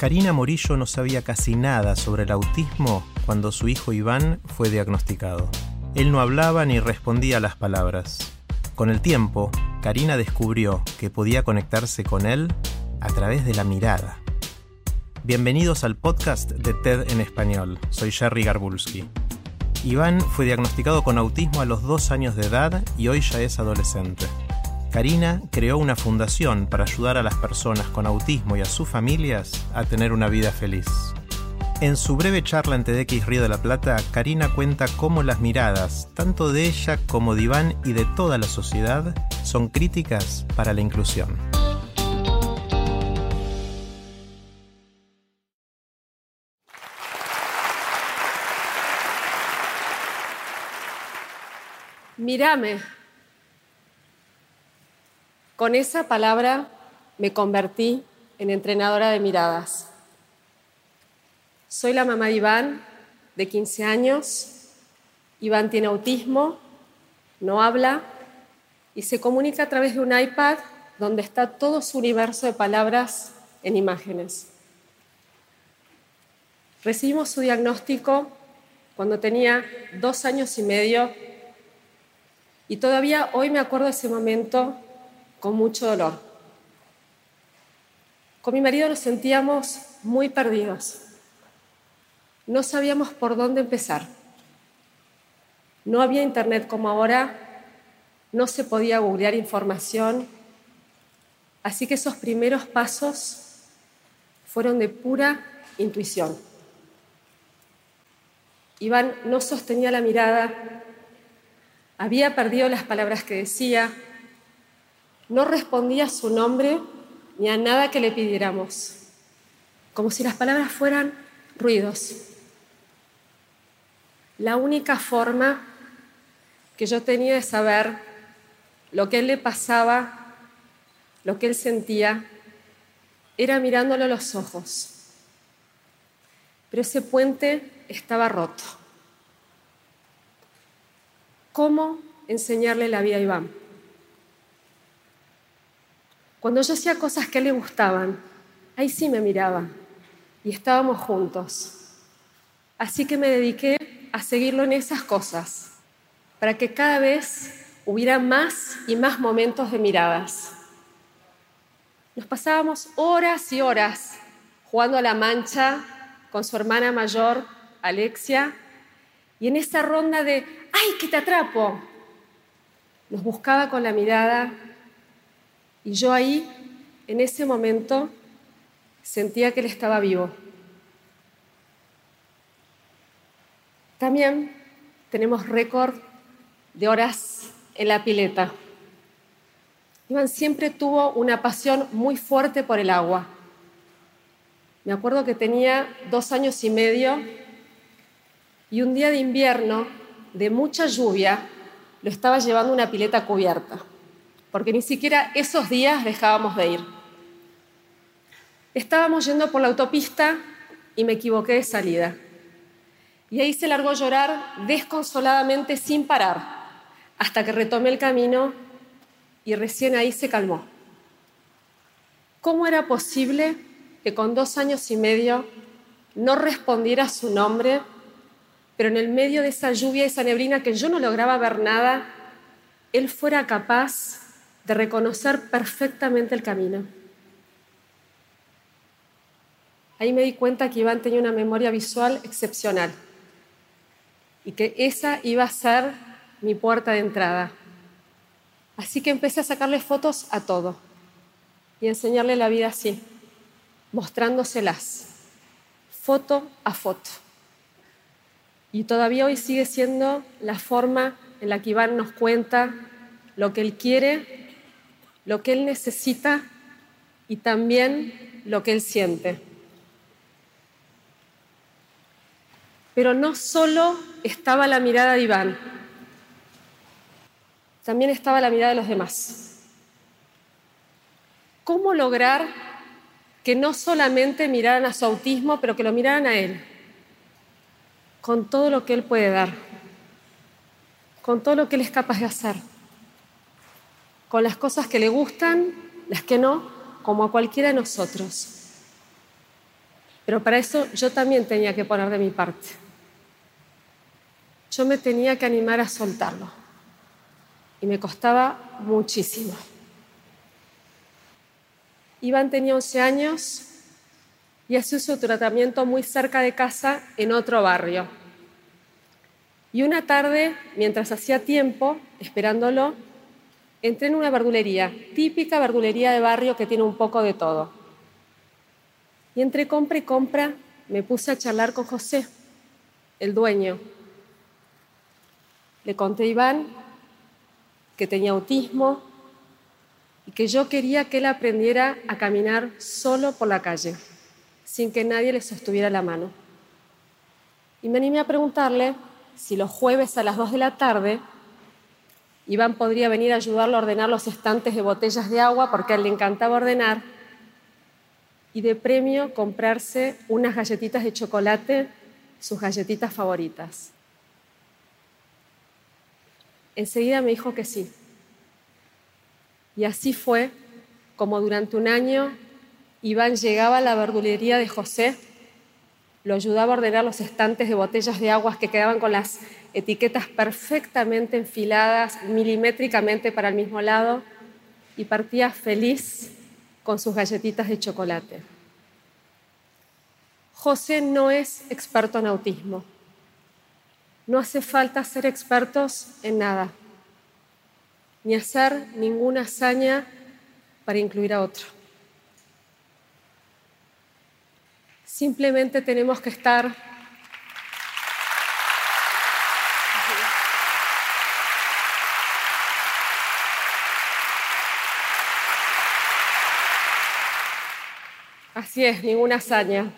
Karina Morillo no sabía casi nada sobre el autismo cuando su hijo Iván fue diagnosticado. Él no hablaba ni respondía a las palabras. Con el tiempo, Karina descubrió que podía conectarse con él a través de la mirada. Bienvenidos al podcast de TED en español. Soy Jerry Garbulski. Iván fue diagnosticado con autismo a los dos años de edad y hoy ya es adolescente. Karina creó una fundación para ayudar a las personas con autismo y a sus familias a tener una vida feliz. En su breve charla en TEDx Río de la Plata, Karina cuenta cómo las miradas, tanto de ella como de Iván y de toda la sociedad, son críticas para la inclusión. Mírame. Con esa palabra me convertí en entrenadora de miradas. Soy la mamá de Iván, de 15 años. Iván tiene autismo, no habla y se comunica a través de un iPad donde está todo su universo de palabras en imágenes. Recibimos su diagnóstico cuando tenía dos años y medio y todavía hoy me acuerdo de ese momento con mucho dolor. Con mi marido nos sentíamos muy perdidos. No sabíamos por dónde empezar. No había internet como ahora, no se podía googlear información, así que esos primeros pasos fueron de pura intuición. Iván no sostenía la mirada, había perdido las palabras que decía, no respondía a su nombre ni a nada que le pidiéramos, como si las palabras fueran ruidos. La única forma que yo tenía de saber lo que él le pasaba, lo que él sentía, era mirándolo a los ojos. Pero ese puente estaba roto. ¿Cómo enseñarle la vida a Iván? Cuando yo hacía cosas que le gustaban, ahí sí me miraba y estábamos juntos. Así que me dediqué a seguirlo en esas cosas, para que cada vez hubiera más y más momentos de miradas. Nos pasábamos horas y horas jugando a la mancha con su hermana mayor, Alexia, y en esa ronda de ¡ay, que te atrapo! Nos buscaba con la mirada y yo ahí, en ese momento, sentía que él estaba vivo. También tenemos récord de horas en la pileta. Iván siempre tuvo una pasión muy fuerte por el agua. Me acuerdo que tenía dos años y medio y un día de invierno, de mucha lluvia, lo estaba llevando una pileta cubierta, porque ni siquiera esos días dejábamos de ir. Estábamos yendo por la autopista y me equivoqué de salida. Y ahí se largó a llorar desconsoladamente sin parar, hasta que retomé el camino y recién ahí se calmó. ¿Cómo era posible que con dos años y medio no respondiera su nombre pero en el medio de esa lluvia, esa neblina que yo no lograba ver nada, él fuera capaz de reconocer perfectamente el camino. Ahí me di cuenta que Iván tenía una memoria visual excepcional y que esa iba a ser mi puerta de entrada. Así que empecé a sacarle fotos a todo y enseñarle la vida así, mostrándoselas, foto a foto. Y todavía hoy sigue siendo la forma en la que Iván nos cuenta lo que él quiere lo que él necesita y también lo que él siente. Pero no solo estaba la mirada de Iván, también estaba la mirada de los demás. ¿Cómo lograr que no solamente miraran a su autismo, pero que lo miraran a él, con todo lo que él puede dar, con todo lo que él es capaz de hacer, con las cosas que le gustan, las que no, como a cualquiera de nosotros. Pero para eso yo también tenía que poner de mi parte. Yo me tenía que animar a soltarlo. Y me costaba muchísimo. Iván tenía 11 años y hacía su tratamiento muy cerca de casa en otro barrio. Y una tarde, mientras hacía tiempo, esperándolo, entré en una verdulería, típica verdulería de barrio que tiene un poco de todo. Y entre compra y compra me puse a charlar con José, el dueño. Le conté a Iván que tenía autismo, y que yo quería que él aprendiera a caminar solo por la calle, sin que nadie le sostuviera la mano. Y me animé a preguntarle si los jueves a las 2 de la tarde Iván podría venir a ayudarlo a ordenar los estantes de botellas de agua, porque a él le encantaba ordenar, y de premio comprarse unas galletitas de chocolate, sus galletitas favoritas. Enseguida me dijo que sí. Y así fue como durante un año Iván llegaba a la verdulería de José, lo ayudaba a ordenar los estantes de botellas de aguas que quedaban con las etiquetas perfectamente enfiladas milimétricamente para el mismo lado y partía feliz con sus galletitas de chocolate. José no es experto en autismo. No hace falta ser expertos en nada ni hacer ninguna hazaña para incluir a otro. Simplemente tenemos que estar Así es, ninguna hazaña.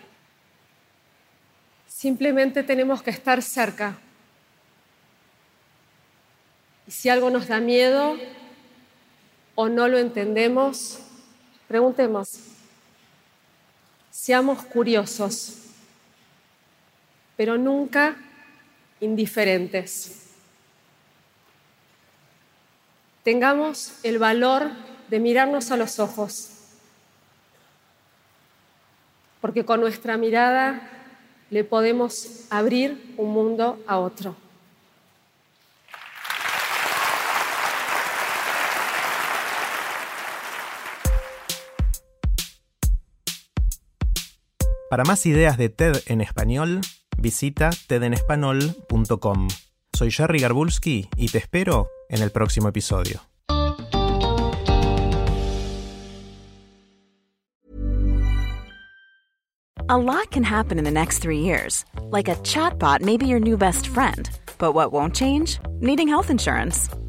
Simplemente tenemos que estar cerca y si algo nos da miedo o no lo entendemos, preguntemos. Seamos curiosos, pero nunca indiferentes. Tengamos el valor de mirarnos a los ojos, porque con nuestra mirada le podemos abrir un mundo a otro. Para más ideas de TED en español, visita tedenespanol.com. Soy Jerry Garbulski y te espero en el próximo episodio. A lot can happen in the next three years. Like a chatbot may be your new best friend. But what won't change? Needing health insurance.